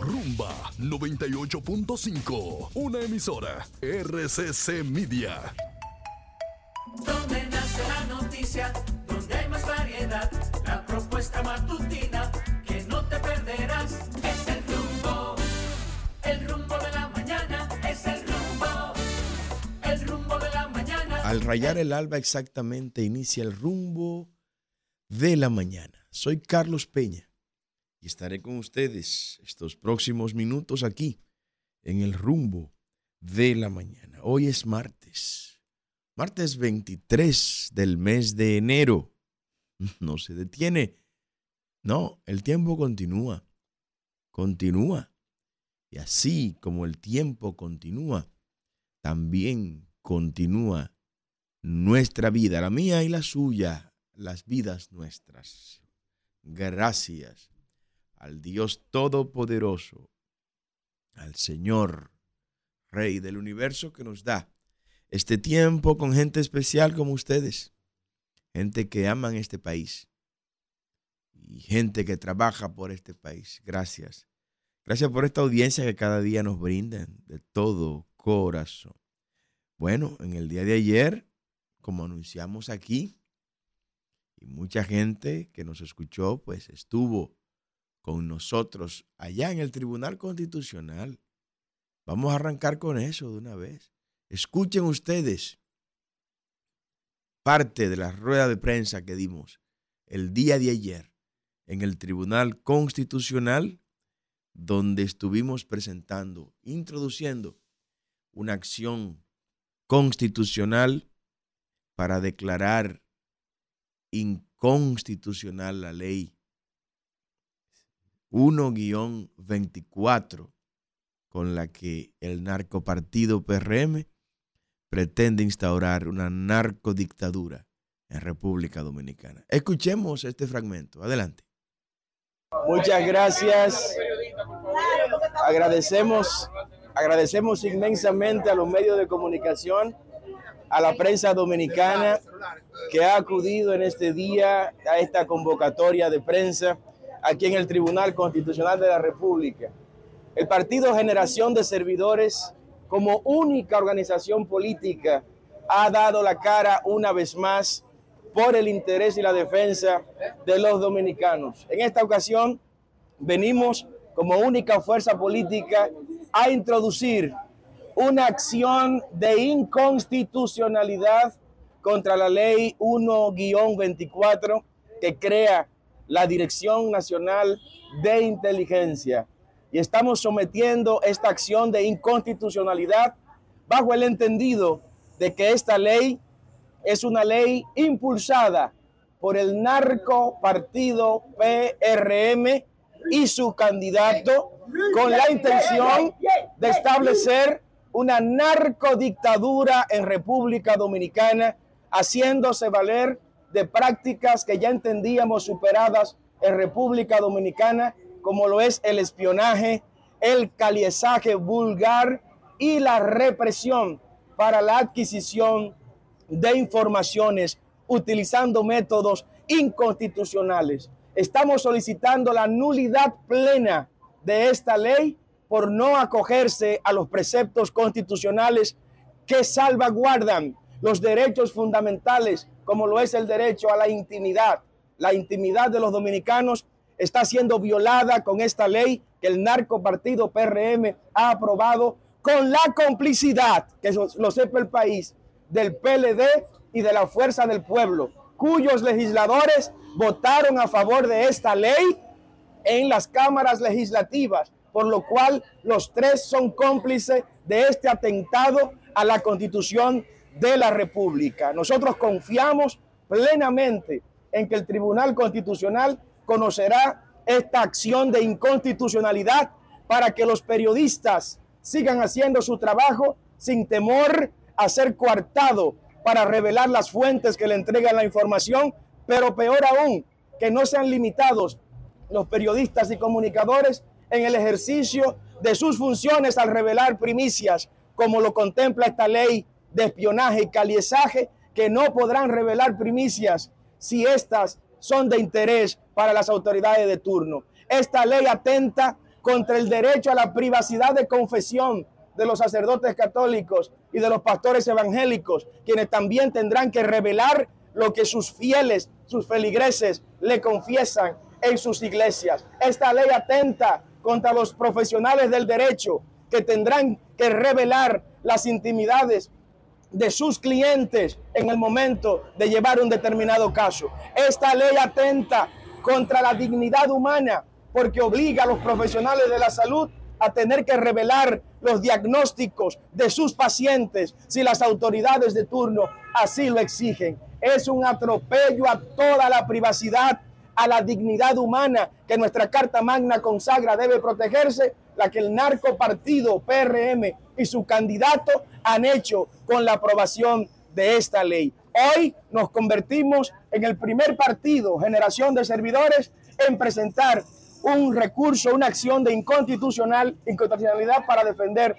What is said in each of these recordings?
Rumba 98.5, una emisora RCC Media. Donde nace la noticia, donde hay más variedad, la propuesta matutina que no te perderás. Es el rumbo, el rumbo de la mañana, es el rumbo, el rumbo de la mañana. Al rayar el alba exactamente inicia el rumbo de la mañana. Soy Carlos Peña y estaré con ustedes estos próximos minutos aquí en el rumbo de la mañana. Hoy es martes, martes 23 del mes de enero. No se detiene. No, el tiempo continúa, continúa. Y así como el tiempo continúa, también continúa nuestra vida, la mía y la suya, las vidas nuestras. Gracias al Dios Todopoderoso, al Señor, Rey del universo, que nos da este tiempo con gente especial como ustedes, gente que aman este país y gente que trabaja por este país. Gracias. Gracias por esta audiencia que cada día nos brindan de todo corazón. Bueno, en el día de ayer, como anunciamos aquí, y mucha gente que nos escuchó, pues estuvo con nosotros allá en el Tribunal Constitucional. Vamos a arrancar con eso de una vez. Escuchen ustedes parte de la rueda de prensa que dimos el día de ayer en el Tribunal Constitucional, donde estuvimos presentando, introduciendo una acción constitucional para declarar inconstitucional la ley 1-24 con la que el narcopartido PRM pretende instaurar una narcodictadura en República Dominicana. Escuchemos este fragmento. Adelante. Muchas gracias. Agradecemos, agradecemos inmensamente a los medios de comunicación, a la prensa dominicana que ha acudido en este día a esta convocatoria de prensa aquí en el Tribunal Constitucional de la República. El Partido Generación de Servidores, como única organización política, ha dado la cara una vez más por el interés y la defensa de los dominicanos. En esta ocasión venimos como única fuerza política a introducir una acción de inconstitucionalidad contra la ley 1-24 que crea la Dirección Nacional de Inteligencia. Y estamos sometiendo esta acción de inconstitucionalidad bajo el entendido de que esta ley es una ley impulsada por el narco partido PRM y su candidato con la intención de establecer una narcodictadura en República Dominicana, haciéndose valer de prácticas que ya entendíamos superadas en República Dominicana, como lo es el espionaje, el caliezaje vulgar y la represión para la adquisición de informaciones utilizando métodos inconstitucionales. Estamos solicitando la nulidad plena de esta ley por no acogerse a los preceptos constitucionales que salvaguardan los derechos fundamentales como lo es el derecho a la intimidad. La intimidad de los dominicanos está siendo violada con esta ley que el narco partido PRM ha aprobado con la complicidad, que lo sepa el país, del PLD y de la Fuerza del Pueblo, cuyos legisladores votaron a favor de esta ley en las cámaras legislativas, por lo cual los tres son cómplices de este atentado a la constitución de la República. Nosotros confiamos plenamente en que el Tribunal Constitucional conocerá esta acción de inconstitucionalidad para que los periodistas sigan haciendo su trabajo sin temor a ser coartado para revelar las fuentes que le entregan la información, pero peor aún, que no sean limitados los periodistas y comunicadores en el ejercicio de sus funciones al revelar primicias, como lo contempla esta ley de espionaje y caliezaje que no podrán revelar primicias si éstas son de interés para las autoridades de turno. Esta ley atenta contra el derecho a la privacidad de confesión de los sacerdotes católicos y de los pastores evangélicos, quienes también tendrán que revelar lo que sus fieles, sus feligreses, le confiesan en sus iglesias. Esta ley atenta contra los profesionales del derecho que tendrán que revelar las intimidades de sus clientes en el momento de llevar un determinado caso. Esta ley atenta contra la dignidad humana porque obliga a los profesionales de la salud a tener que revelar los diagnósticos de sus pacientes si las autoridades de turno así lo exigen. Es un atropello a toda la privacidad, a la dignidad humana que nuestra Carta Magna consagra debe protegerse, la que el narco partido PRM y su candidato han hecho con la aprobación de esta ley. Hoy nos convertimos en el primer partido, generación de servidores, en presentar un recurso, una acción de inconstitucional, inconstitucionalidad para defender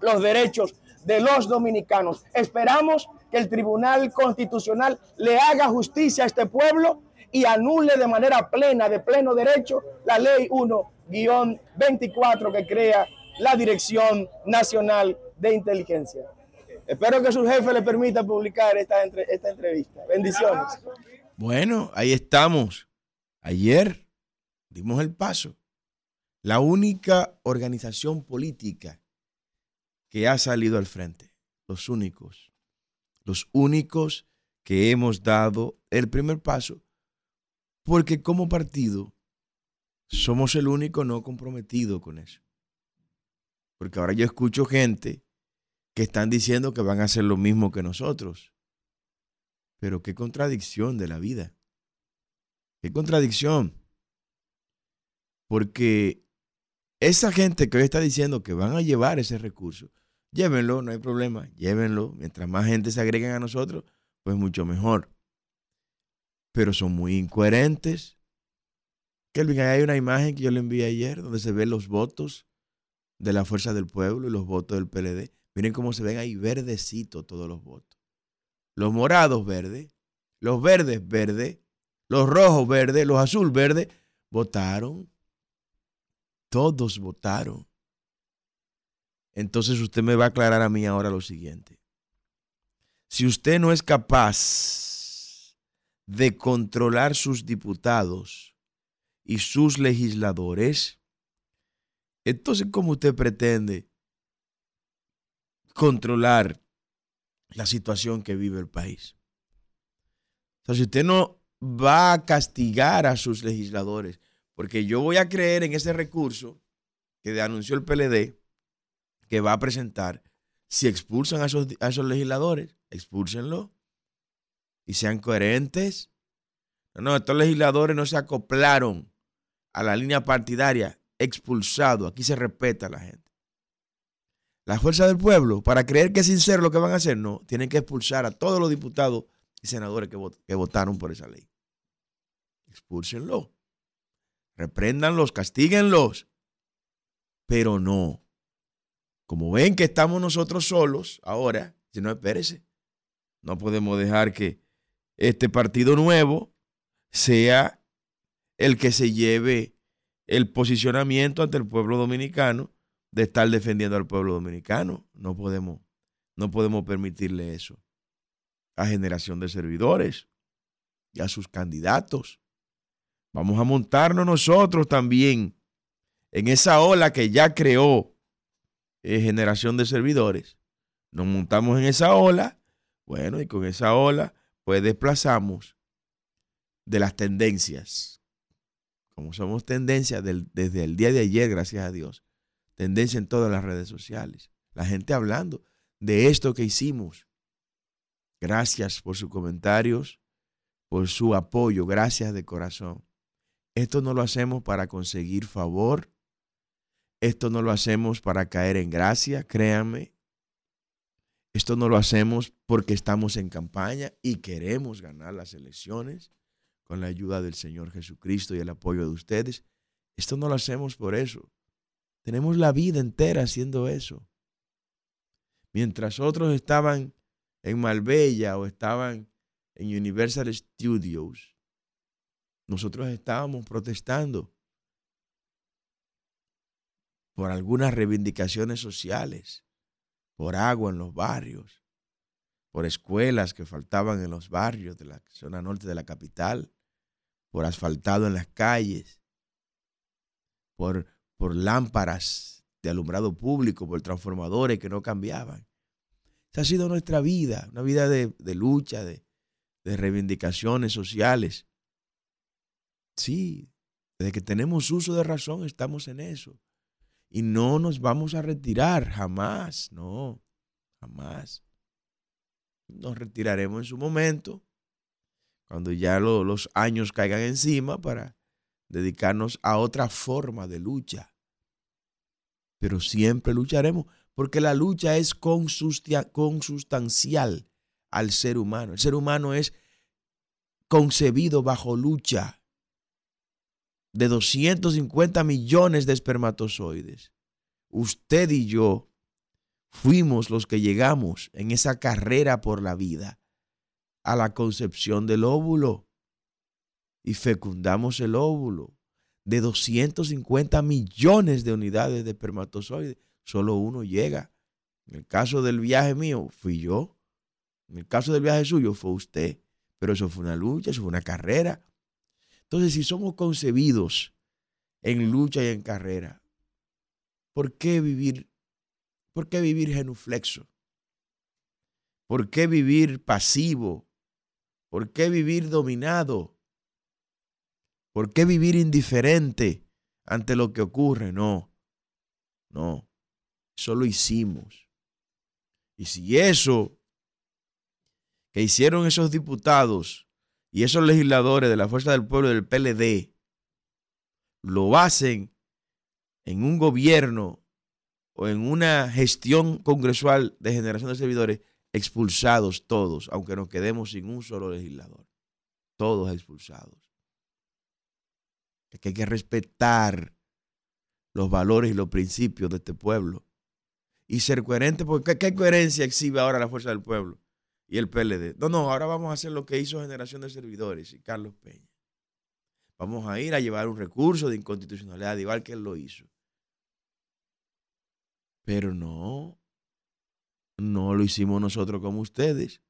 los derechos de los dominicanos. Esperamos que el Tribunal Constitucional le haga justicia a este pueblo y anule de manera plena, de pleno derecho, la ley 1-24 que crea la Dirección Nacional de Inteligencia. Espero que su jefe le permita publicar esta, esta entrevista. Bendiciones. Bueno, ahí estamos. Ayer dimos el paso. La única organización política que ha salido al frente. Los únicos. Los únicos que hemos dado el primer paso. Porque como partido somos el único no comprometido con eso. Porque ahora yo escucho gente que están diciendo que van a hacer lo mismo que nosotros. Pero qué contradicción de la vida. Qué contradicción. Porque esa gente que hoy está diciendo que van a llevar ese recurso, llévenlo, no hay problema, llévenlo. Mientras más gente se agreguen a nosotros, pues mucho mejor. Pero son muy incoherentes. Kelvin, hay una imagen que yo le envié ayer donde se ven los votos de la Fuerza del Pueblo y los votos del PLD. Miren cómo se ven ahí verdecitos todos los votos. Los morados verdes, los verdes verdes, los rojos verdes, los azul verdes, votaron. Todos votaron. Entonces usted me va a aclarar a mí ahora lo siguiente. Si usted no es capaz de controlar sus diputados, y sus legisladores, entonces ¿cómo usted pretende controlar la situación que vive el país? O sea, si usted no va a castigar a sus legisladores, porque yo voy a creer en ese recurso que anunció el PLD, que va a presentar, si expulsan a a esos legisladores, expúlsenlo y sean coherentes. No, estos legisladores no se acoplaron a la línea partidaria, expulsado. Aquí se respeta a la gente. La fuerza del pueblo, para creer que es sincero lo que van a hacer, no, tienen que expulsar a todos los diputados y senadores que, votaron por esa ley. Expúlsenlo. Repréndanlos, castíguenlos. Pero no. Como ven que estamos nosotros solos ahora, si no, espérese. No podemos dejar que este partido nuevo sea el que se lleve el posicionamiento ante el pueblo dominicano de estar defendiendo al pueblo dominicano. No podemos, no podemos permitirle eso a generación de servidores y a sus candidatos. Vamos a montarnos nosotros también en esa ola que ya creó eh, generación de servidores. Nos montamos en esa ola, bueno, y con esa ola pues desplazamos de las tendencias como somos tendencia desde el día de ayer, gracias a Dios, tendencia en todas las redes sociales, la gente hablando de esto que hicimos. Gracias por sus comentarios, por su apoyo, gracias de corazón. Esto no lo hacemos para conseguir favor, esto no lo hacemos para caer en gracia, créanme. Esto no lo hacemos porque estamos en campaña y queremos ganar las elecciones con la ayuda del Señor Jesucristo y el apoyo de ustedes. Esto no lo hacemos por eso. Tenemos la vida entera haciendo eso. Mientras otros estaban en Marbella o estaban en Universal Studios, nosotros estábamos protestando por algunas reivindicaciones sociales, por agua en los barrios, por escuelas que faltaban en los barrios de la zona norte de la capital, por asfaltado en las calles, por, por lámparas de alumbrado público, por transformadores que no cambiaban. Esa ha sido nuestra vida, una vida de, lucha, de, de reivindicaciones sociales. Sí, desde que tenemos uso de razón estamos en eso. Y no nos vamos a retirar, jamás, no, jamás. Nos retiraremos en su momento, cuando ya los años caigan encima para dedicarnos a otra forma de lucha. Pero siempre lucharemos, porque la lucha es consustancial al ser humano. El ser humano es concebido bajo lucha de 250 millones de espermatozoides. Usted y yo fuimos los que llegamos en esa carrera por la vida a la concepción del óvulo y fecundamos el óvulo. De 250 millones de unidades de espermatozoides, solo uno llega. En el caso del viaje mío, fui yo. En el caso del viaje suyo, fue usted. Pero eso fue una lucha, eso fue una carrera. Entonces, si somos concebidos en lucha y en carrera, ¿por qué vivir, por qué vivir genuflexo? ¿Por qué vivir pasivo? ¿Por qué vivir dominado? ¿Por qué vivir indiferente ante lo que ocurre? No, no, eso lo hicimos. Y si eso que hicieron esos diputados y esos legisladores de la Fuerza del Pueblo del PLD lo hacen en un gobierno o en una gestión congresual de generación de servidores, expulsados todos, aunque nos quedemos sin un solo legislador. Todos expulsados. Es que hay que respetar los valores y los principios de este pueblo y ser coherente, porque ¿qué coherencia exhibe ahora la fuerza del pueblo? Y el PLD. No, no, ahora vamos a hacer lo que hizo Generación de Servidores y Carlos Peña. Vamos a ir a llevar un recurso de inconstitucionalidad, igual que él lo hizo. Pero no, no lo hicimos nosotros como ustedes.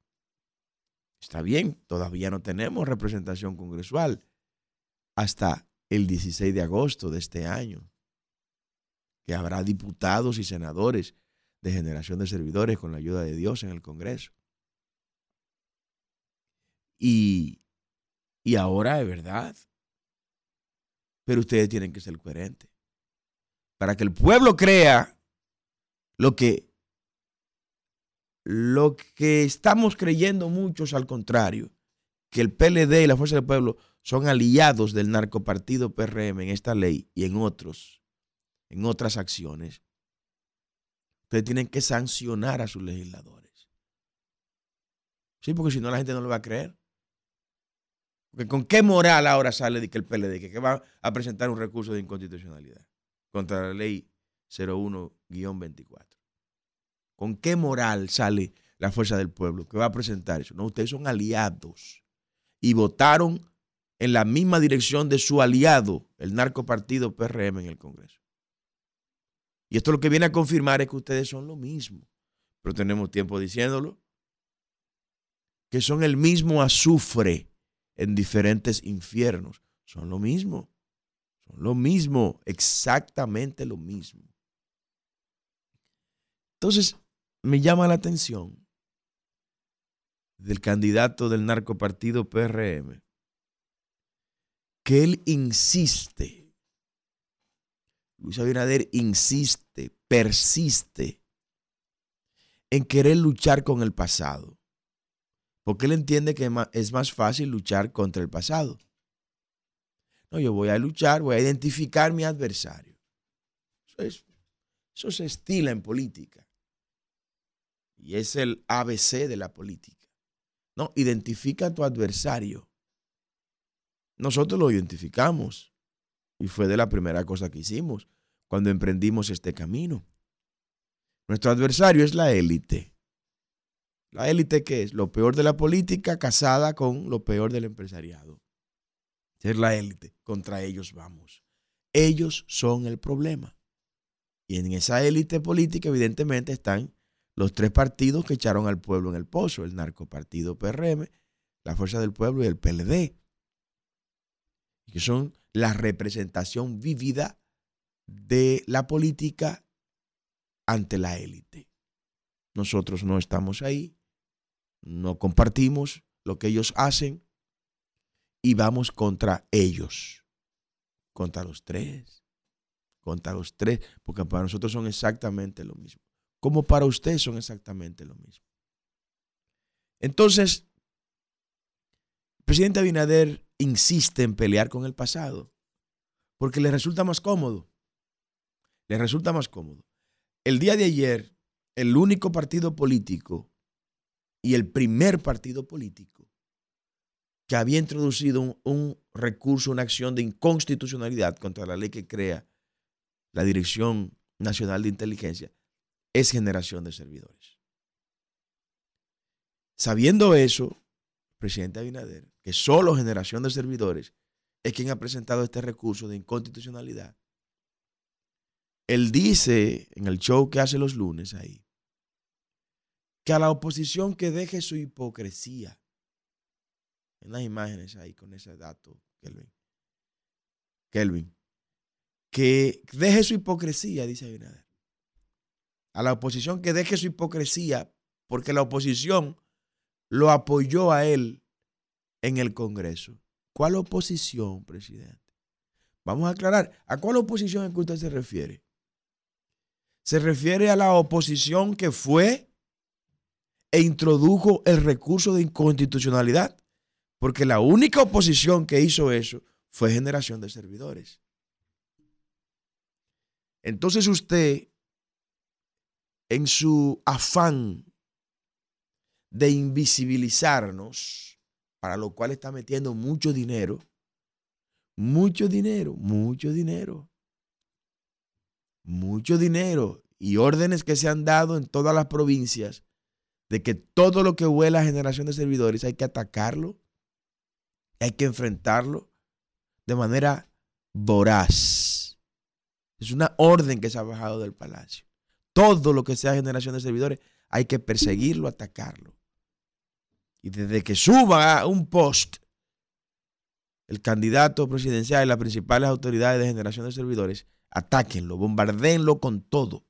Está bien, todavía no tenemos representación congresual hasta el 16 de agosto de este año, que habrá diputados y senadores de generación de servidores con la ayuda de Dios en el Congreso. Y, y ahora es verdad. Pero ustedes tienen que ser coherentes. Para que el pueblo crea lo que, lo que estamos creyendo muchos al contrario, que el PLD y la Fuerza del Pueblo son aliados del narcopartido PRM en esta ley y en otros, en otras acciones. Ustedes tienen que sancionar a sus legisladores. Sí, porque si no la gente no lo va a creer. ¿Con qué moral ahora sale de que el PLD que va a presentar un recurso de inconstitucionalidad contra la ley 01-24? ¿Con qué moral sale la fuerza del pueblo que va a presentar eso? No, ustedes son aliados y votaron en la misma dirección de su aliado, el narcopartido PRM en el Congreso. Y esto lo que viene a confirmar es que ustedes son lo mismo. Pero tenemos tiempo diciéndolo. Que son el mismo azufre en diferentes infiernos. Son lo mismo. Son lo mismo, exactamente lo mismo. Entonces, me llama la atención del candidato del narcopartido PRM que él insiste, Luis Abinader insiste, persiste en querer luchar con el pasado. Porque él entiende que es más fácil luchar contra el pasado. No, yo voy a luchar, voy a identificar mi adversario. Eso, eso se estila en política. Y es el ABC de la política. No, identifica a tu adversario. Nosotros lo identificamos. Y fue de la primera cosa que hicimos cuando emprendimos este camino. Nuestro adversario es la élite. La élite, ¿qué es? Lo peor de la política casada con lo peor del empresariado. Es la élite. Contra ellos vamos. Ellos son el problema. Y en esa élite política, evidentemente, están los tres partidos que echaron al pueblo en el pozo, el narcopartido PRM, la Fuerza del Pueblo y el PLD, que son la representación vívida de la política ante la élite. Nosotros no estamos ahí, no compartimos lo que ellos hacen y vamos contra ellos, contra los tres, contra los tres, porque para nosotros son exactamente lo mismo, como para ustedes son exactamente lo mismo. Entonces, el presidente Abinader insiste en pelear con el pasado, porque le resulta más cómodo, le resulta más cómodo. El día de ayer, el único partido político y el primer partido político que había introducido un, recurso, una acción de inconstitucionalidad contra la ley que crea la Dirección Nacional de Inteligencia, es generación de servidores. Sabiendo eso, presidente Abinader, que solo generación de servidores es quien ha presentado este recurso de inconstitucionalidad, él dice en el show que hace los lunes ahí, que a la oposición que deje su hipocresía, en las imágenes ahí con ese dato, Kelvin, Kelvin, que deje su hipocresía, dice Abinader. A la oposición que deje su hipocresía, porque la oposición lo apoyó a él en el Congreso. ¿Cuál oposición, presidente? Vamos a aclarar, ¿a cuál oposición es que usted se refiere? Se refiere a la oposición que fue e introdujo el recurso de inconstitucionalidad, porque la única oposición que hizo eso fue generación de servidores. Entonces usted, en su afán de invisibilizarnos, para lo cual está metiendo mucho dinero, mucho dinero, mucho dinero, mucho dinero y órdenes que se han dado en todas las provincias de que todo lo que huela a generación de servidores hay que atacarlo, hay que enfrentarlo de manera voraz. Es una orden que se ha bajado del palacio. Todo lo que sea generación de servidores hay que perseguirlo, atacarlo. Y desde que suba un post el candidato presidencial y las principales autoridades de generación de servidores, atáquenlo, bombardeenlo con todo.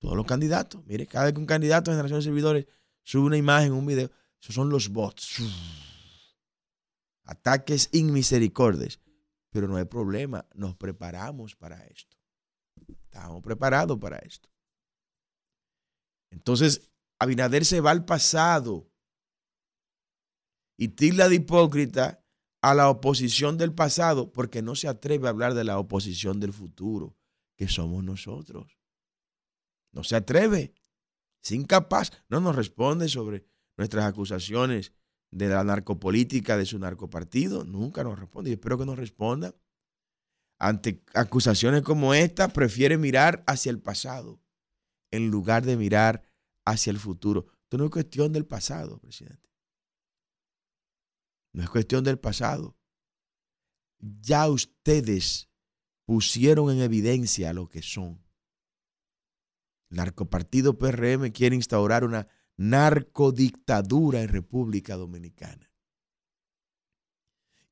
Todos los candidatos. Mire, cada vez que un candidato de generación de servidores sube una imagen, un video, esos son los bots. Ataques inmisericordes. Pero no hay problema, nos preparamos para esto. Estamos preparados para esto. Entonces, Abinader se va al pasado y tilda de hipócrita a la oposición del pasado porque no se atreve a hablar de la oposición del futuro, que somos nosotros. No se atreve, es incapaz, no nos responde sobre nuestras acusaciones de la narcopolítica de su narcopartido, nunca nos responde y espero que nos responda. Ante acusaciones como esta, prefiere mirar hacia el pasado en lugar de mirar hacia el futuro. Esto no es cuestión del pasado, presidente. No es cuestión del pasado. Ya ustedes pusieron en evidencia lo que son. El narcopartido PRM quiere instaurar una narcodictadura en República Dominicana.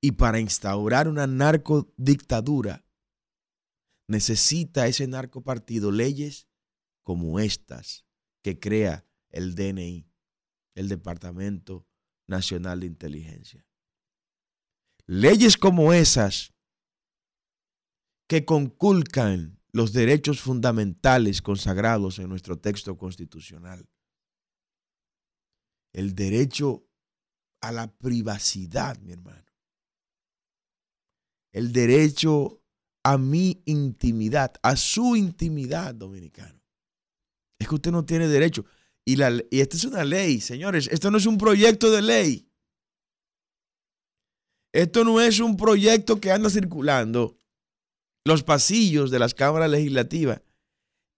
Y para instaurar una narcodictadura necesita ese narcopartido leyes como estas que crea el DNI, el Departamento Nacional de Inteligencia. Leyes como esas que conculcan los derechos fundamentales consagrados en nuestro texto constitucional. El derecho a la privacidad, mi hermano. El derecho a mi intimidad, a su intimidad, dominicano. Es que usted no tiene derecho. Y, la, y esta es una ley, señores. Esto no es un proyecto de ley. Esto no es un proyecto que anda circulando los pasillos de las cámaras legislativas.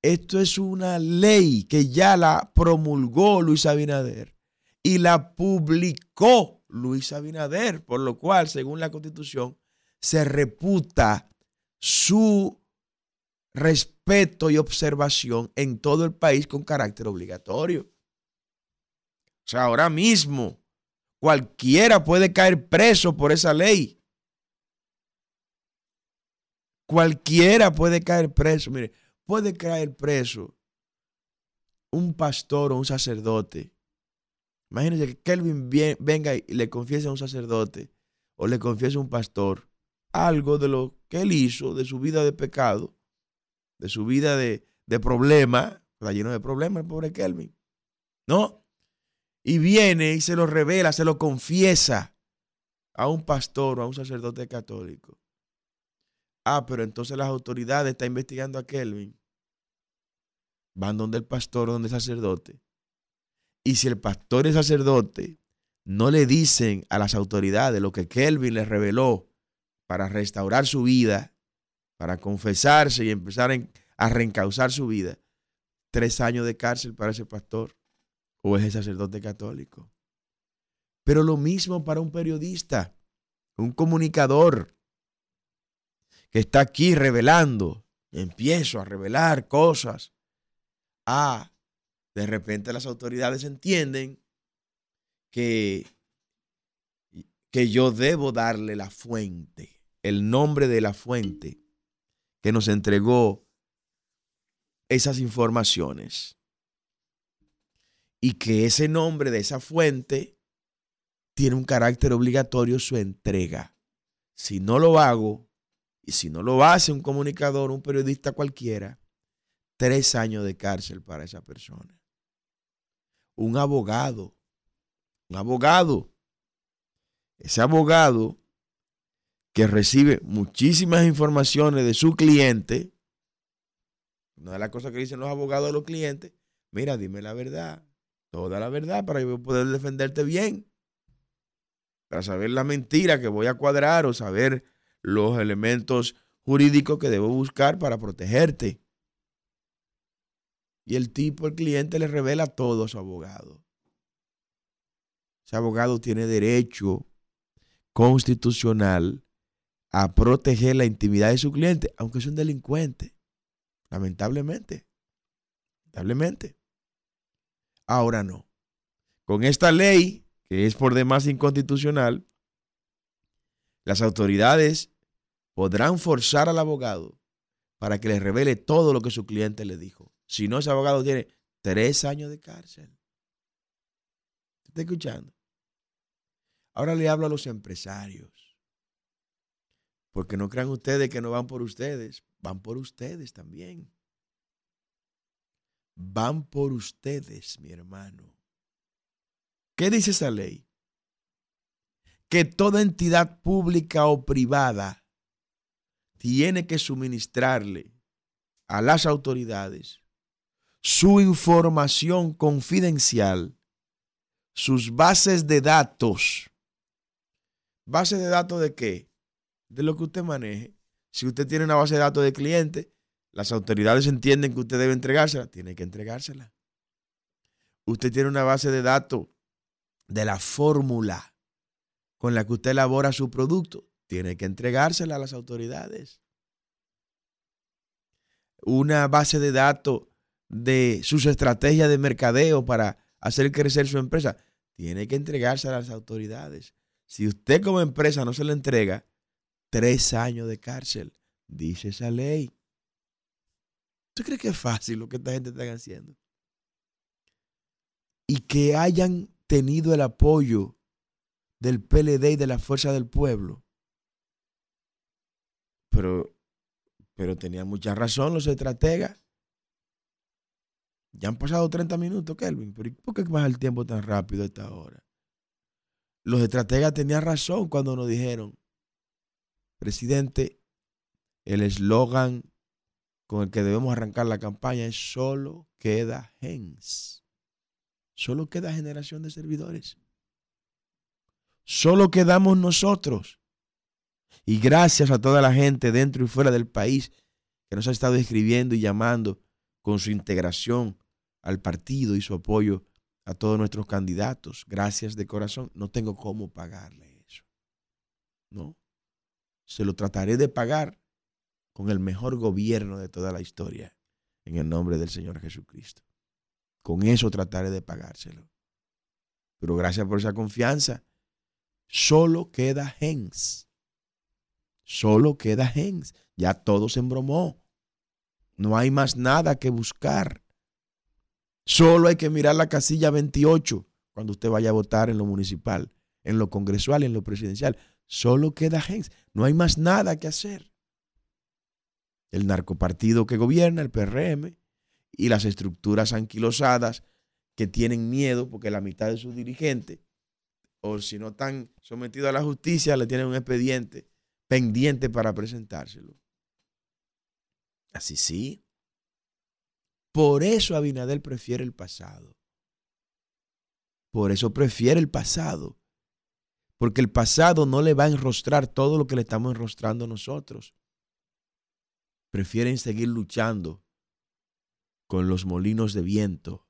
Esto es una ley que ya la promulgó Luis Abinader y la publicó Luis Abinader, por lo cual, según la constitución, se reputa su respeto y observación en todo el país con carácter obligatorio. O sea, ahora mismo cualquiera puede caer preso por esa ley. Cualquiera puede caer preso. Mire, puede caer preso un pastor o un sacerdote. Imagínense que Kelvin venga y le confiese a un sacerdote o le confiese a un pastor algo de lo que él hizo, de su vida de pecado, de su vida de, de problema. Está lleno de problemas el pobre Kelvin. ¿No? Y viene y se lo revela, se lo confiesa a un pastor o a un sacerdote católico. Ah, pero entonces las autoridades están investigando a Kelvin van donde el pastor donde el sacerdote. Y si el pastor y el sacerdote no le dicen a las autoridades lo que Kelvin les reveló para restaurar su vida, para confesarse y empezar a reencauzar su vida, tres años de cárcel para ese pastor o ese sacerdote católico. Pero lo mismo para un periodista, un comunicador que está aquí revelando, empiezo a revelar cosas Ah, de repente las autoridades entienden que, que yo debo darle la fuente, el nombre de la fuente que nos entregó esas informaciones. Y que ese nombre de esa fuente tiene un carácter obligatorio su entrega. Si no lo hago, y si no lo hace un comunicador, un periodista cualquiera, tres años de cárcel para esa persona. Un abogado, un abogado, ese abogado que recibe muchísimas informaciones de su cliente, una de las cosas que dicen los abogados a los clientes, mira, dime la verdad, toda la verdad para yo poder defenderte bien, para saber la mentira que voy a cuadrar o saber los elementos jurídicos que debo buscar para protegerte. Y el tipo, el cliente, le revela todo a su abogado. Ese abogado tiene derecho constitucional a proteger la intimidad de su cliente, aunque es un delincuente. Lamentablemente. Lamentablemente. Ahora no. Con esta ley, que es por demás inconstitucional, las autoridades podrán forzar al abogado para que le revele todo lo que su cliente le dijo. Si no, ese abogado tiene tres años de cárcel. ¿Está escuchando? Ahora le hablo a los empresarios. Porque no crean ustedes que no van por ustedes. Van por ustedes también. Van por ustedes, mi hermano. ¿Qué dice esa ley? Que toda entidad pública o privada tiene que suministrarle a las autoridades su información confidencial, sus bases de datos. ¿Base de datos de qué? De lo que usted maneje. Si usted tiene una base de datos de cliente, las autoridades entienden que usted debe entregársela, tiene que entregársela. Usted tiene una base de datos de la fórmula con la que usted elabora su producto, tiene que entregársela a las autoridades. Una base de datos de sus estrategias de mercadeo para hacer crecer su empresa, tiene que entregarse a las autoridades. Si usted como empresa no se le entrega, tres años de cárcel, dice esa ley. ¿Tú crees que es fácil lo que esta gente está haciendo? Y que hayan tenido el apoyo del PLD y de la Fuerza del Pueblo. Pero, pero tenían mucha razón los estrategas. Ya han pasado 30 minutos, Kelvin. ¿Pero por qué pasa el tiempo tan rápido a esta hora? Los estrategas tenían razón cuando nos dijeron, presidente, el eslogan con el que debemos arrancar la campaña es solo queda gens. Solo queda generación de servidores. Solo quedamos nosotros. Y gracias a toda la gente dentro y fuera del país que nos ha estado escribiendo y llamando con su integración al partido y su apoyo a todos nuestros candidatos. Gracias de corazón. No tengo cómo pagarle eso. No. Se lo trataré de pagar con el mejor gobierno de toda la historia, en el nombre del Señor Jesucristo. Con eso trataré de pagárselo. Pero gracias por esa confianza. Solo queda Gens. Solo queda Gens. Ya todo se embromó. No hay más nada que buscar. Solo hay que mirar la casilla 28 cuando usted vaya a votar en lo municipal, en lo congresual en lo presidencial. Solo queda Gens. No hay más nada que hacer. El narcopartido que gobierna, el PRM, y las estructuras anquilosadas que tienen miedo porque la mitad de sus dirigentes, o si no están sometidos a la justicia, le tienen un expediente pendiente para presentárselo. Así sí. Por eso Abinader prefiere el pasado. Por eso prefiere el pasado. Porque el pasado no le va a enrostrar todo lo que le estamos enrostrando nosotros. Prefieren seguir luchando con los molinos de viento,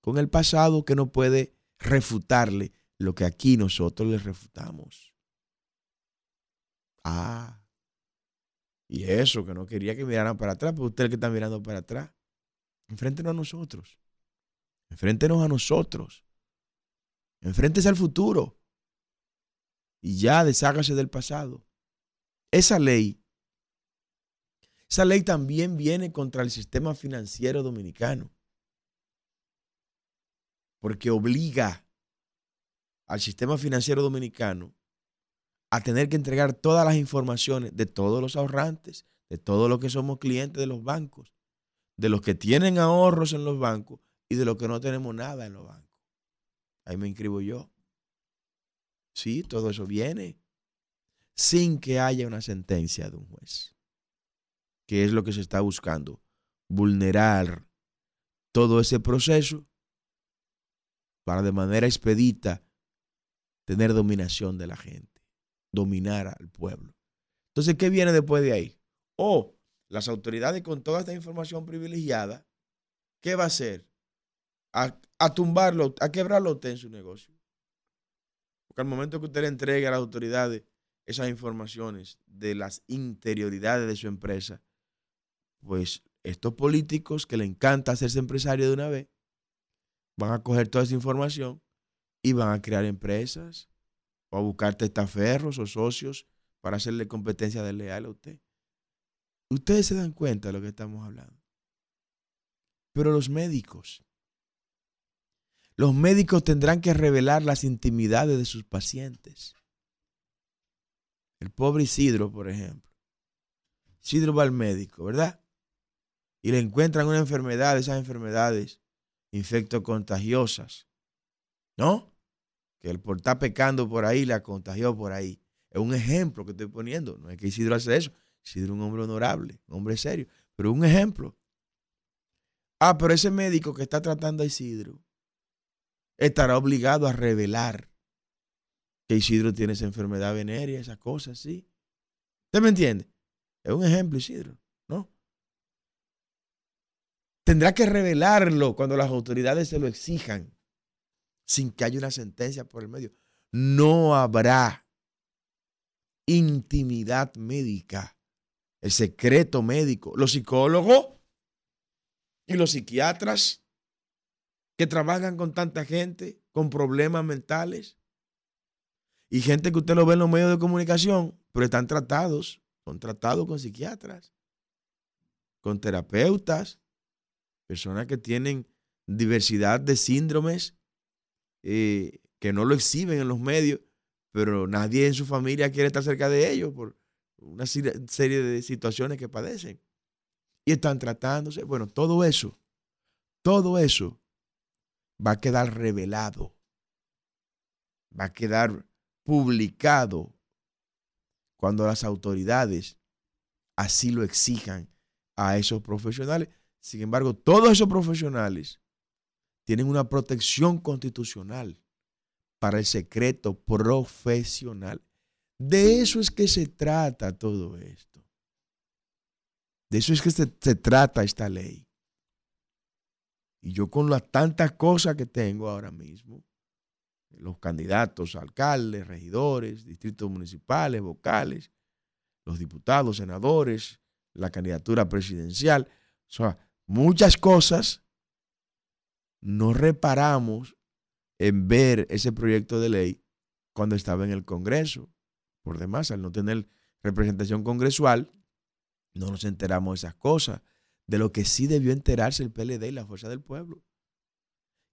con el pasado que no puede refutarle lo que aquí nosotros le refutamos. Ah, y eso, que no quería que miraran para atrás, pero usted que está mirando para atrás. Enfréntenos a nosotros. Enfréntenos a nosotros. Enfréntese al futuro. Y ya deshágase del pasado. Esa ley esa ley también viene contra el sistema financiero dominicano, porque obliga al sistema financiero dominicano a tener que entregar todas las informaciones de todos los ahorrantes, de todos los que somos clientes de los bancos, de los que tienen ahorros en los bancos y de los que no tenemos nada en los bancos. Ahí me inscribo yo. Sí, todo eso viene sin que haya una sentencia de un juez que es lo que se está buscando, vulnerar todo ese proceso para de manera expedita tener dominación de la gente, dominar al pueblo. Entonces, ¿qué viene después de ahí? O las autoridades con toda esta información privilegiada, ¿qué va a hacer? A, a tumbarlo, a quebrarlo usted en su negocio. Porque al momento que usted le entregue a las autoridades esas informaciones de las interioridades de su empresa, pues estos políticos que le encanta hacerse empresario de una vez, van a coger toda esa información y van a crear empresas o a buscar testaferros o socios para hacerle competencia desleal a usted. Ustedes se dan cuenta de lo que estamos hablando. Pero los médicos, los médicos tendrán que revelar las intimidades de sus pacientes. El pobre Isidro, por ejemplo. Isidro va al médico, ¿verdad? y le encuentran una enfermedad, esas enfermedades infectocontagiosas, ¿no? Que el por estar pecando por ahí la contagió por ahí. Es un ejemplo que estoy poniendo. No es que Isidro hace eso. Isidro es un hombre honorable, un hombre serio, pero un ejemplo. Ah, pero ese médico que está tratando a Isidro estará obligado a revelar que Isidro tiene esa enfermedad venérea, esas cosas, ¿sí? ¿Usted me entiende? Es un ejemplo, Isidro, ¿no? Tendrá que revelarlo cuando las autoridades se lo exijan, sin que haya una sentencia por el medio. No habrá intimidad médica, el secreto médico. Los psicólogos y los psiquiatras que trabajan con tanta gente con problemas mentales y gente que usted lo ve en los medios de comunicación, pero están tratados, son tratados con psiquiatras, con terapeutas, personas que tienen diversidad de síndromes eh, que no lo exhiben en los medios, pero nadie en su familia quiere estar cerca de ellos por una serie de situaciones que padecen. Y están tratándose. Bueno, todo eso, todo eso va a quedar revelado, va a quedar publicado cuando las autoridades así lo exijan a esos profesionales sin embargo, todos esos profesionales tienen una protección constitucional para el secreto profesional. De eso es que se trata todo esto. De eso es que se, trata esta ley. Y yo con las tantas cosas que tengo ahora mismo, los candidatos, alcaldes, regidores, distritos municipales, vocales, los diputados, senadores, la candidatura presidencial. O sea, muchas cosas no reparamos en ver ese proyecto de ley cuando estaba en el Congreso. Por demás, al no tener representación congresual, no nos enteramos de esas cosas. De lo que sí debió enterarse el PLD y la Fuerza del Pueblo.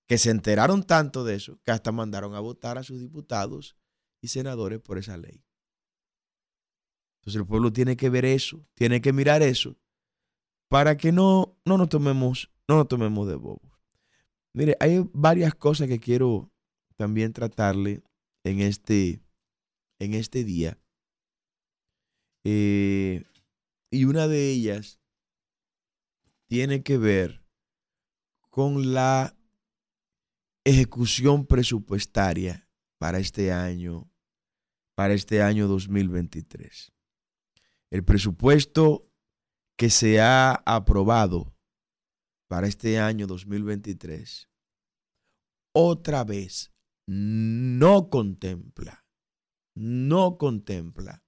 Que se enteraron tanto de eso que hasta mandaron a votar a sus diputados y senadores por esa ley. Entonces el pueblo tiene que ver eso, tiene que mirar eso, para que no, no, nos, tomemos, no nos tomemos de bobos. Mire, hay varias cosas que quiero también tratarle en este, en este día. Eh, y una de ellas tiene que ver con la ejecución presupuestaria para este año, para este año 2023. El presupuesto que se ha aprobado para este año 2023 otra vez no contempla, no contempla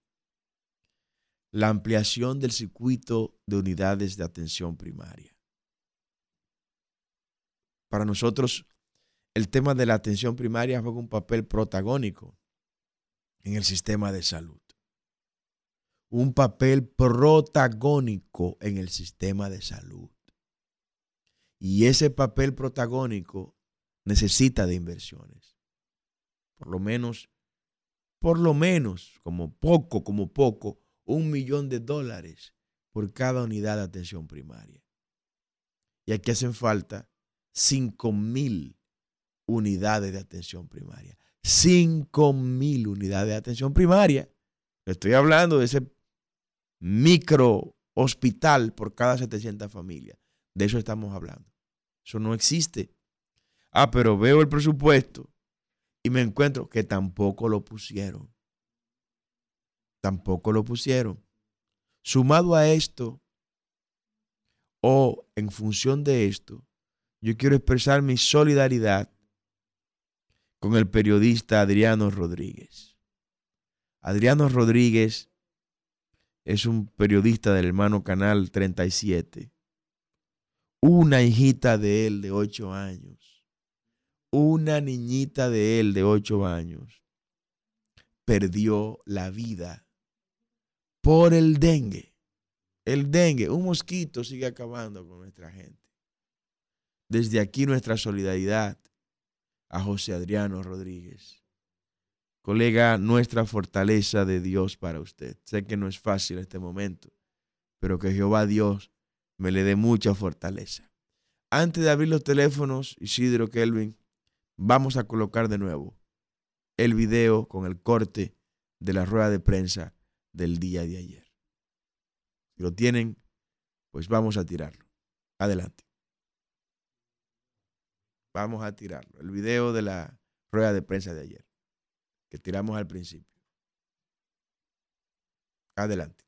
la ampliación del circuito de unidades de atención primaria. Para nosotros, el tema de la atención primaria juega un papel protagónico en el sistema de salud un papel protagónico en el sistema de salud. Y ese papel protagónico necesita de inversiones. Por lo menos, por lo menos, como poco, como poco, un millón de dólares por cada unidad de atención primaria. Y aquí hacen falta 5 mil unidades de atención primaria. 5 mil unidades de atención primaria. Estoy hablando de ese micro hospital por cada 700 familias. De eso estamos hablando. Eso no existe. Ah, pero veo el presupuesto y me encuentro que tampoco lo pusieron. Tampoco lo pusieron. Sumado a esto, o en función de esto, yo quiero expresar mi solidaridad con el periodista Adriano Rodríguez. Adriano Rodríguez es un periodista del hermano Canal 37. Una hijita de él de 8 años, una niñita de él de 8 años, perdió la vida por el dengue. El dengue, un mosquito sigue acabando con nuestra gente. Desde aquí nuestra solidaridad a José Adriano Rodríguez Colega, nuestra fortaleza de Dios para usted. Sé que no es fácil este momento, pero que Jehová Dios me le dé mucha fortaleza. Antes de abrir los teléfonos, Isidro Kelvin, vamos a colocar de nuevo el video con el corte de la rueda de prensa del día de ayer. Si lo tienen, pues vamos a tirarlo. Adelante. Vamos a tirarlo. El video de la rueda de prensa de ayer que tiramos al principio. Adelante.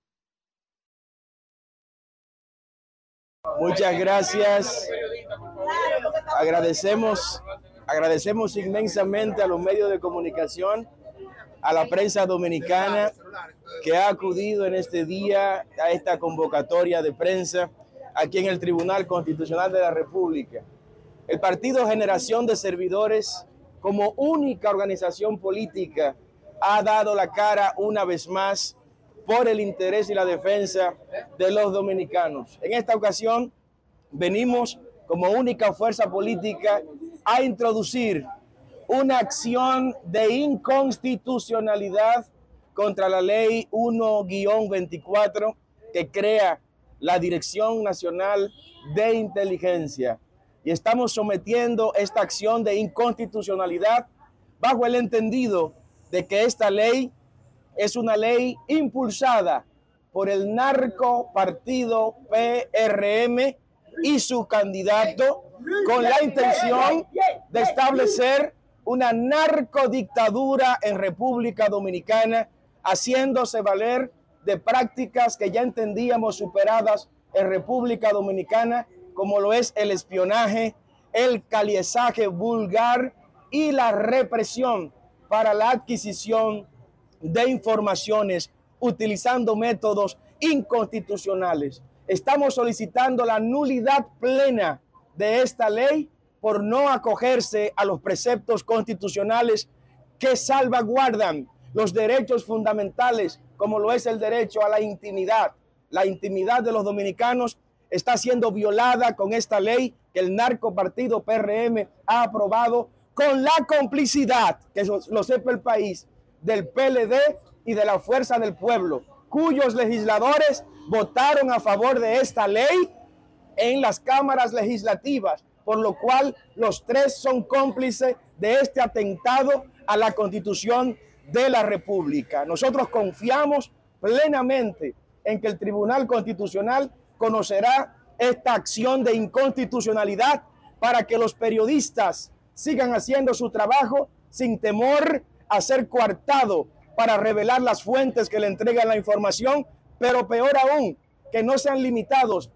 Muchas gracias. Agradecemos, agradecemos inmensamente a los medios de comunicación, a la prensa dominicana que ha acudido en este día a esta convocatoria de prensa aquí en el Tribunal Constitucional de la República. El Partido Generación de Servidores como única organización política, ha dado la cara una vez más por el interés y la defensa de los dominicanos. En esta ocasión venimos como única fuerza política a introducir una acción de inconstitucionalidad contra la ley 1-24 que crea la Dirección Nacional de Inteligencia y estamos sometiendo esta acción de inconstitucionalidad bajo el entendido de que esta ley es una ley impulsada por el narco partido PRM y su candidato con la intención de establecer una narcodictadura en República Dominicana, haciéndose valer de prácticas que ya entendíamos superadas en República Dominicana como lo es el espionaje, el caliezaje vulgar y la represión para la adquisición de informaciones utilizando métodos inconstitucionales. Estamos solicitando la nulidad plena de esta ley por no acogerse a los preceptos constitucionales que salvaguardan los derechos fundamentales, como lo es el derecho a la intimidad. La intimidad de los dominicanos está siendo violada con esta ley que el narco partido PRM ha aprobado con la complicidad, que lo sepa el país, del PLD y de la Fuerza del Pueblo, cuyos legisladores votaron a favor de esta ley en las cámaras legislativas, por lo cual los tres son cómplices de este atentado a la constitución de la República. Nosotros confiamos plenamente en que el Tribunal Constitucional conocerá esta acción de inconstitucionalidad para que los periodistas sigan haciendo su trabajo sin temor a ser coartado para revelar las fuentes que le entregan la información, pero peor aún, que no sean limitados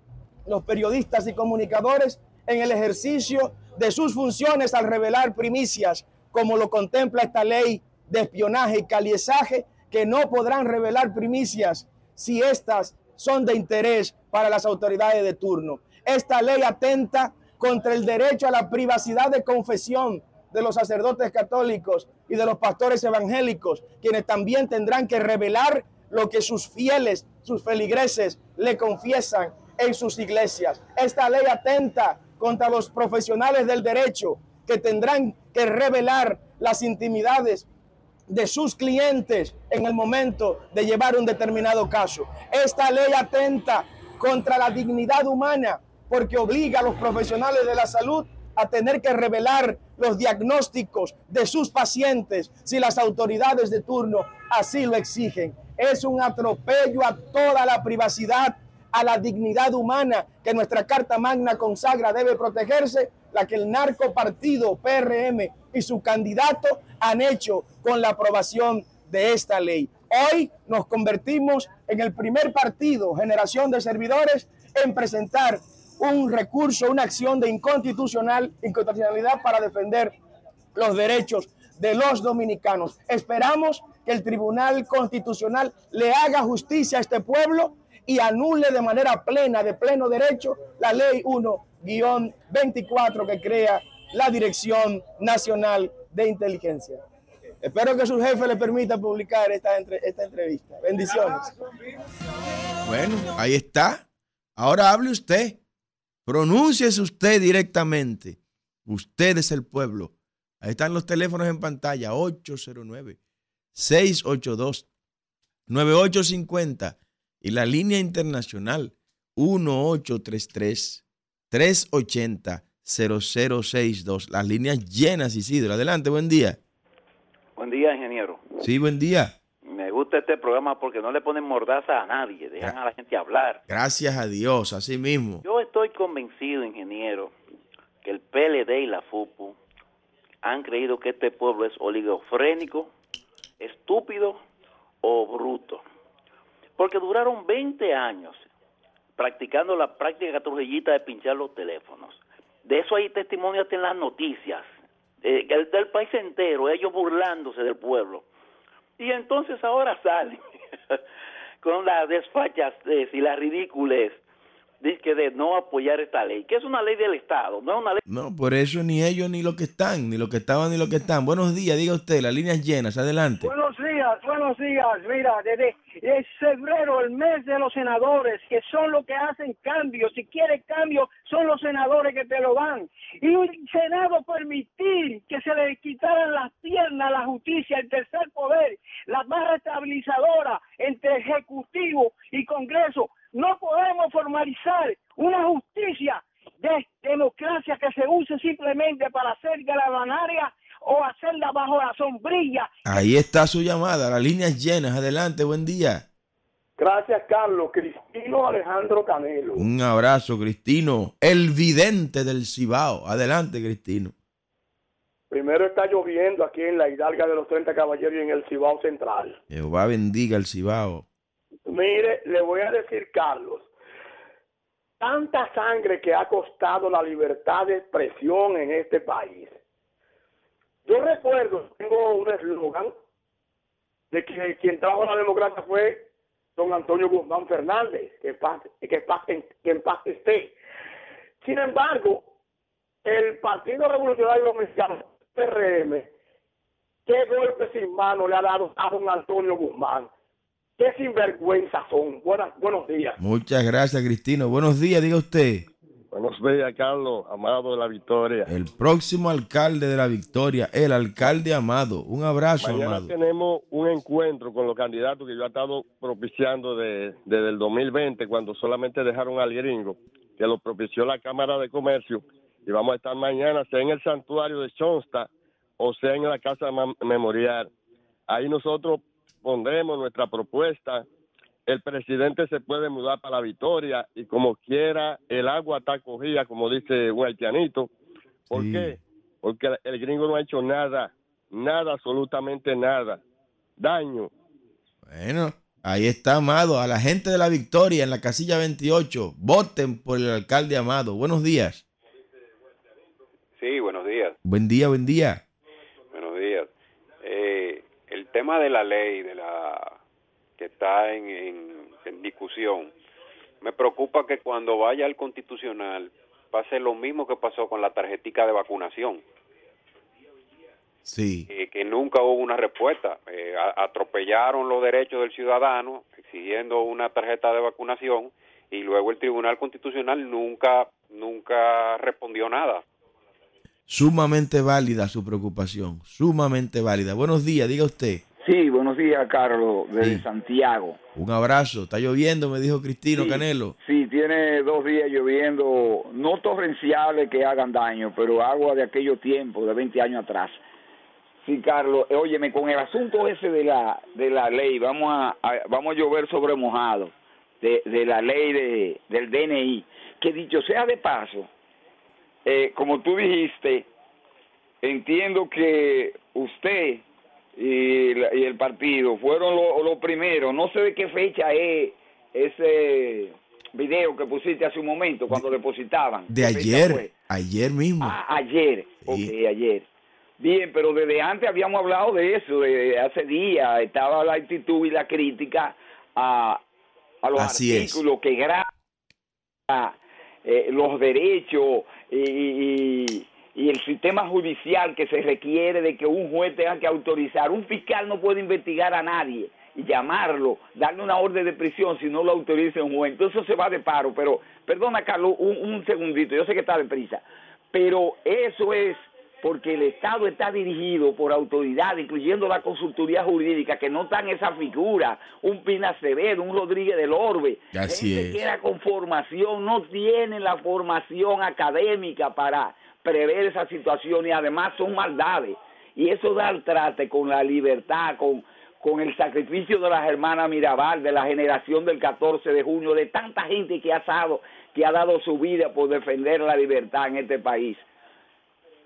los periodistas y comunicadores en el ejercicio de sus funciones al revelar primicias, como lo contempla esta ley de espionaje y caliezaje, que no podrán revelar primicias si éstas son de interés para las autoridades de turno. Esta ley atenta contra el derecho a la privacidad de confesión de los sacerdotes católicos y de los pastores evangélicos, quienes también tendrán que revelar lo que sus fieles, sus feligreses, le confiesan en sus iglesias. Esta ley atenta contra los profesionales del derecho que tendrán que revelar las intimidades de sus clientes en el momento de llevar un determinado caso. Esta ley atenta contra la dignidad humana porque obliga a los profesionales de la salud a tener que revelar los diagnósticos de sus pacientes si las autoridades de turno así lo exigen. Es un atropello a toda la privacidad, a la dignidad humana que nuestra Carta Magna consagra debe protegerse, la que el narco partido PRM y su candidato han hecho con la aprobación de esta ley. Hoy nos convertimos en el primer partido, generación de servidores, en presentar un recurso, una acción de inconstitucional, inconstitucionalidad para defender los derechos de los dominicanos. Esperamos que el Tribunal Constitucional le haga justicia a este pueblo y anule de manera plena, de pleno derecho, la ley 1-24 que crea la Dirección Nacional de Inteligencia. Espero que su jefe le permita publicar esta, entrevista. Bendiciones. Bueno, ahí está. Ahora hable usted. Pronúnciese usted directamente. Usted es el pueblo. Ahí están los teléfonos en pantalla. 809-682-9850 y la línea internacional 1833-380-0062. Las líneas llenas, Isidro. Adelante, buen día. Buen día, ingeniero. Sí, buen día. Me gusta este programa porque no le ponen mordaza a nadie, dejan a la gente hablar. Gracias a Dios, así mismo. Yo estoy convencido, ingeniero, que el PLD y la FUPU han creído que este pueblo es oligofrénico, estúpido o bruto. Porque duraron 20 años practicando la práctica trujillita de pinchar los teléfonos. De eso hay testimonios en las noticias eh, del país entero, ellos burlándose del pueblo. Y entonces ahora salen con las desfachas y las ridículas dice de no apoyar esta ley, que es una ley del Estado, no es una ley. No, por eso ni ellos ni lo que están, ni lo que estaban ni lo que están. Buenos días, diga usted, las líneas llenas, adelante. Buenos días, buenos días. Mira, desde es febrero, el mes de los senadores, que son los que hacen cambios. Si quieres cambio, son los senadores que te lo dan. Y un Senado permitir que se le quitaran las piernas a la justicia, el tercer poder, la barra estabilizadora entre Ejecutivo y Congreso, no podemos formalizar una justicia de democracia que se use simplemente para hacer galvanaria o hacerla bajo la sombrilla. Ahí está su llamada, las líneas llenas. Adelante, buen día. Gracias, Carlos. Cristino Alejandro Canelo. Un abrazo, Cristino. El vidente del Cibao. Adelante, Cristino. Primero está lloviendo aquí en la Hidalga de los 30 Caballeros y en el Cibao Central. Jehová bendiga el Cibao. Mire, le voy a decir, Carlos, tanta sangre que ha costado la libertad de expresión en este país. Yo recuerdo, tengo un eslogan de que quien trajo la democracia fue don Antonio Guzmán Fernández, que, que, paz, que en paz esté. Sin embargo, el Partido Revolucionario Dominicano, PRM, qué golpe sin mano le ha dado a don Antonio Guzmán. Qué sinvergüenza son. Buenas, buenos días. Muchas gracias, Cristino. Buenos días, diga usted. Buenos días, Carlos, amado de la Victoria. El próximo alcalde de la Victoria, el alcalde Amado. Un abrazo, Mañana Amado. tenemos un encuentro con los candidatos que yo he estado propiciando de- desde el 2020, cuando solamente dejaron al gringo, que lo propició la Cámara de Comercio. Y vamos a estar mañana, sea en el santuario de Chonsta o sea en la Casa Memorial. Ahí nosotros pondremos nuestra propuesta. El presidente se puede mudar para la Victoria y como quiera, el agua está cogida, como dice un haitianito. ¿Por Sí. qué? Porque el gringo no ha hecho nada, nada, absolutamente nada. Daño. Bueno, ahí está Amado. A la gente de la Victoria en la casilla 28, voten por el alcalde Amado. Buenos días. Sí, buenos días, Buen día, buen día. buenos días. Eh, el tema de la ley, de la que está en, en- en discusión, me preocupa que cuando vaya al constitucional pase lo mismo que pasó con la tarjetica de vacunación, Sí. eh, que nunca hubo una respuesta. Eh, atropellaron los derechos del ciudadano exigiendo una tarjeta de vacunación y luego el Tribunal Constitucional nunca nunca respondió nada. Sumamente válida su preocupación. Sumamente válida. Buenos días, diga usted. Sí, buenos días, Carlos, desde Sí. Santiago. Un abrazo. Está lloviendo, me dijo Cristino Sí. Canelo. Sí, tiene dos días lloviendo, no torrenciales que hagan daño, pero agua de aquellos tiempos, de 20 años atrás. Sí, Carlos, eh, óyeme, con el asunto ese de la de la ley, vamos a, a- vamos a llover sobre mojado, de, de la ley de, del DNI, que dicho sea de paso, eh, como tú dijiste, entiendo que usted y, la- y el partido fueron los lo primeros, no sé de qué fecha es ese video que pusiste hace un momento cuando depositaban. De ¿Qué fecha ayer, ayer mismo. Ah, ayer, Sí. ok, ayer. Bien, pero desde antes habíamos hablado de eso, de hace días, estaba la actitud y la crítica a, a los Así es. artículos que graban eh, los derechos y, y- y el sistema judicial que se requiere de que un juez tenga que autorizar. Un fiscal no puede investigar a nadie y llamarlo, darle una orden de prisión si no lo autoriza un juez. Entonces eso se va de paro. Pero, perdona, Carlos, un, un segundito, yo sé que está deprisa, pero eso es porque el Estado está dirigido por autoridades, incluyendo la consultoría jurídica, que no están esa figura, un Pina Acevedo, un Rodríguez del Orbe, Así gente es. que era con formación, no tienen la formación académica para prever esa situación y además son maldades. Y eso da al trate con la libertad, con, con el sacrificio de las hermanas Mirabal, de la generación del 14 de junio, de tanta gente que ha que ha dado su vida por defender la libertad en este país.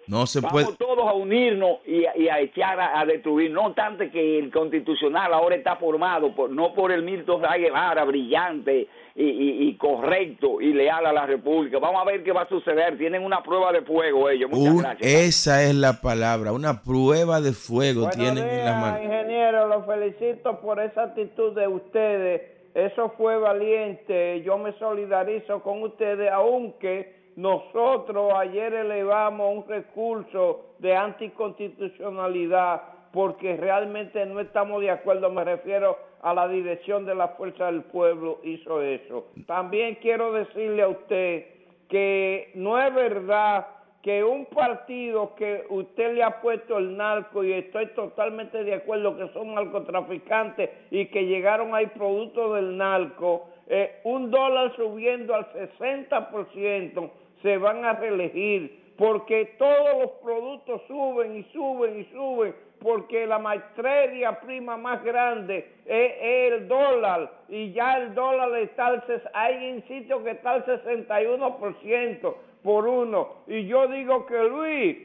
No se Vamos puede. todos a unirnos y, a- y a echar a, a destruir. No tanto que el constitucional ahora está formado, por, no por el Milton Ray Guevara, brillante y, y- y correcto y leal a la República. Vamos a ver qué va a suceder. Tienen una prueba de fuego ellos. Muchas Un- gracias. esa es la palabra. Una prueba de fuego Buenos tienen en las manos. ingeniero, los felicito por esa actitud de ustedes. Eso fue valiente. Yo me solidarizo con ustedes, aunque nosotros ayer elevamos un recurso de anticonstitucionalidad porque realmente no estamos de acuerdo, me refiero a la dirección de la Fuerza del Pueblo hizo eso. También quiero decirle a usted que no es verdad que un partido que usted le ha puesto el narco y estoy totalmente de acuerdo que son narcotraficantes y que llegaron ahí productos del narco, eh, un dólar subiendo al 60% se van a reelegir porque todos los productos suben y suben y suben porque la materia prima más grande es, el dólar y ya el dólar está al, hay en sitios que está al 61% por uno y yo digo que Luis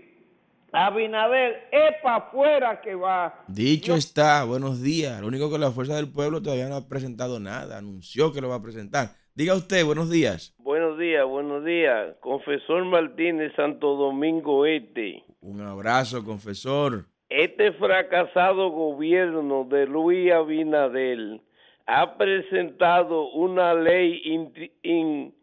Abinader es para afuera que va Dicho está, buenos días. Lo único que la Fuerza del Pueblo todavía no ha presentado nada. Anunció que lo va a presentar. Diga usted, buenos días. Buenos días, buenos días. Confesor Martínez, Santo Domingo Este. Un abrazo, confesor. Este fracasado gobierno de Luis Abinadel ha presentado una ley in- in-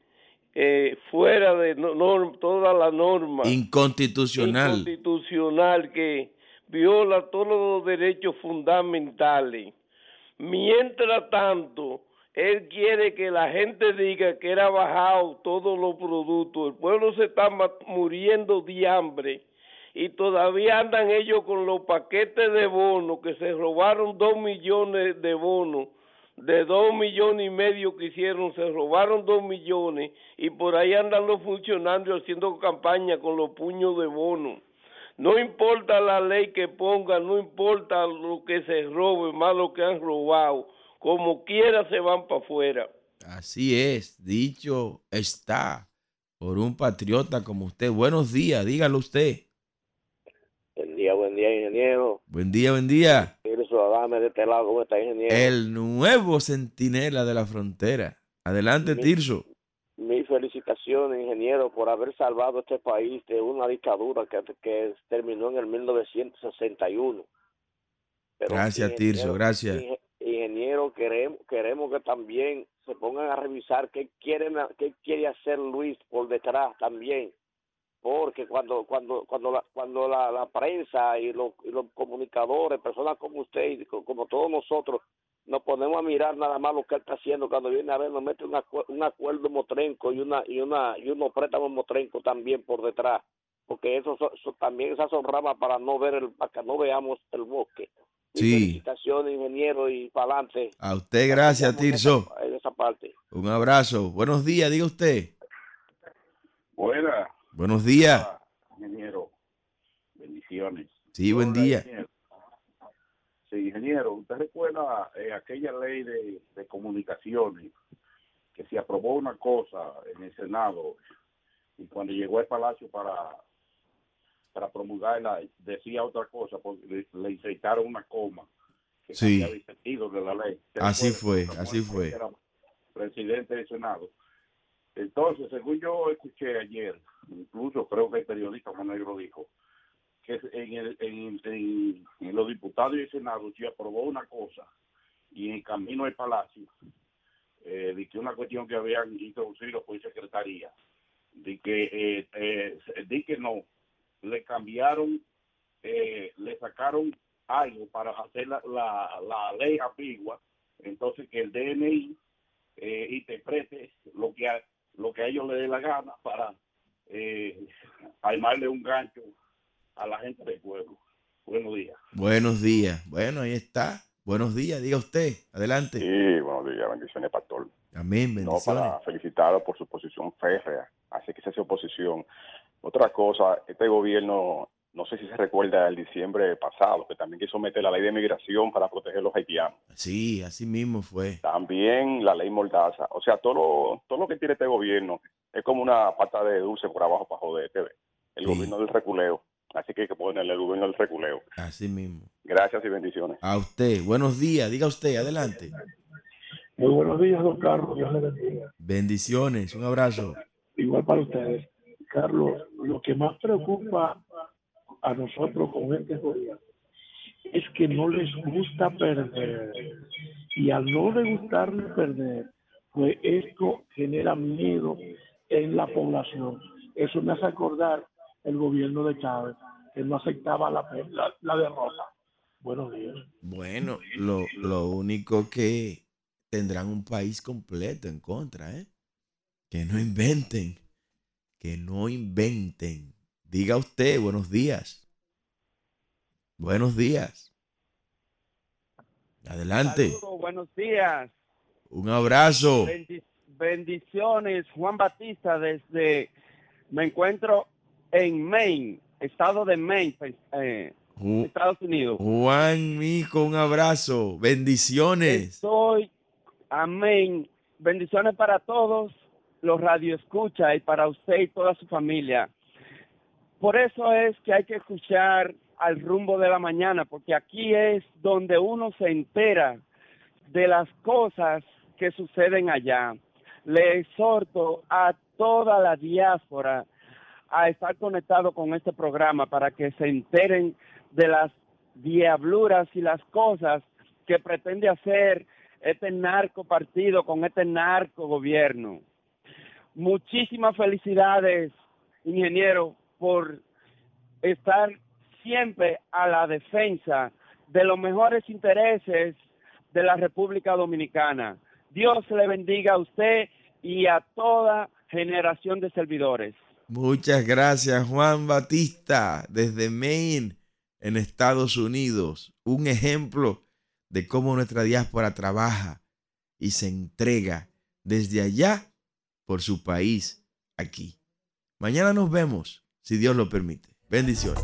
eh, fuera de no- norm- toda la norma Inconstitucional. inconstitucional que viola todos los derechos fundamentales. Mientras tanto, él quiere que la gente diga que era bajado todos los productos. El pueblo se está muriendo de hambre y todavía andan ellos con los paquetes de bonos que se robaron dos millones de bonos de dos millones y medio que hicieron, se robaron dos millones y por ahí andan los funcionarios haciendo campaña con los puños de bono. No importa la ley que ponga, no importa lo que se robe, más lo que han robado, como quiera se van para afuera. Así es, dicho está por un patriota como usted. Buenos días, dígalo usted. Buen día, buen día, ingeniero. Buen día, buen día. Tirso de este lado, ¿cómo está, ingeniero? El nuevo centinela de la frontera. Adelante, Mi- Tirso. Mis felicitaciones, ingeniero, por haber salvado este país de una dictadura que, que terminó en el 1961. Pero, Gracias, Tirso, gracias. Inge- Ingeniero, queremos, queremos que también se pongan a revisar qué, quieren, qué quiere hacer Luis por detrás también. Porque cuando cuando cuando la, cuando la, la prensa y los, y los comunicadores, personas como usted y co- como todos nosotros, nos ponemos a mirar nada más lo que él está haciendo cuando viene a ver nos mete un, acu- un acuerdo motrenco y una y una y unos préstamos motrenco también por detrás porque eso, son- también esas son para no ver el para que no veamos el bosque Sí. felicitaciones ingeniero y para adelante A usted, gracias, Tirso. en esa parte Un abrazo. Buenos días, diga usted. Buena, Buenos días. ingeniero. Bendiciones. Sí, buen Hola, día. ingeniero. Sí, ingeniero, ¿usted recuerda eh, aquella ley de, de comunicaciones que se aprobó una cosa en el Senado y cuando llegó al Palacio para para promulgarla decía otra cosa porque le, insertaron una coma que Sí. el sentido de la ley. ¿Usted Así fue, así fue. Era presidente del Senado. Entonces, según yo escuché ayer, incluso creo que el periodista Manuel lo dijo, que en, el, en, en- en los diputados y el Senado se aprobó una cosa y en camino al Palacio, eh, de que una cuestión que habían introducido por secretaría, de que, eh, eh, de que no, le cambiaron, eh, le sacaron algo para hacer la, la, la ley ambigua, entonces que el DNI eh, interprete lo que a, lo que a ellos les dé la gana para eh, armarle un gancho a la gente del pueblo. Buenos días. Buenos días. Bueno, ahí está. Buenos días, diga usted. Adelante. Sí, buenos días, bendiciones, pastor. Amén, No, bendiciones. para felicitarlo por su posición férrea, así que esa es su oposición. Otra cosa, este gobierno, no sé si se recuerda el diciembre pasado, que también quiso meter la ley de migración para proteger a los haitianos. Sí, así mismo fue. También la ley Mordaza. O sea, todo lo, todo lo que tiene este gobierno es como una pata de dulce por abajo para joder. ¿te ves? El Sí. gobierno del reculeo. Así que hay que ponerle el gobierno del reculeo. Así mismo. Gracias y bendiciones. A usted. Buenos días, diga usted. Adelante. Muy buenos días, don Carlos. Dios le bendiga. Bendiciones. Un abrazo. Igual para ustedes. Carlos, lo que más preocupa a nosotros con este gobierno es que no les gusta perder. Y al no les gustarle perder, pues esto genera miedo en la población. Eso me hace acordar el gobierno de Chávez, que no aceptaba la, derrota. Buenos días. Bueno, lo, lo único que tendrán un país completo en contra, ¿eh? Que no inventen. Que no inventen. Diga usted, buenos días. Buenos días. Adelante. Buenos días. Un abrazo. Bendi- bendiciones, Juan Batista, desde. Me encuentro en Maine, estado de Maine, pues, eh, Ju- Estados Unidos. Juan Mico, un abrazo. Bendiciones. Soy, amén. Bendiciones para todos los radioescuchas y para usted y toda su familia. Por eso es que hay que escuchar al rumbo de la mañana, porque aquí es donde uno se entera de las cosas que suceden allá. Le exhorto a toda la diáspora a estar conectado con este programa para que se enteren de las diabluras y las cosas que pretende hacer este narco partido, con este narco gobierno. Muchísimas felicidades, ingeniero, por estar siempre a la defensa de los mejores intereses de la República Dominicana. Dios le bendiga a usted y a toda generación de servidores. Muchas gracias, Juan Batista, desde Maine, en Estados Unidos. Un ejemplo de cómo nuestra diáspora trabaja y se entrega desde allá por su país aquí. Mañana nos vemos, si Dios lo permite. Bendiciones.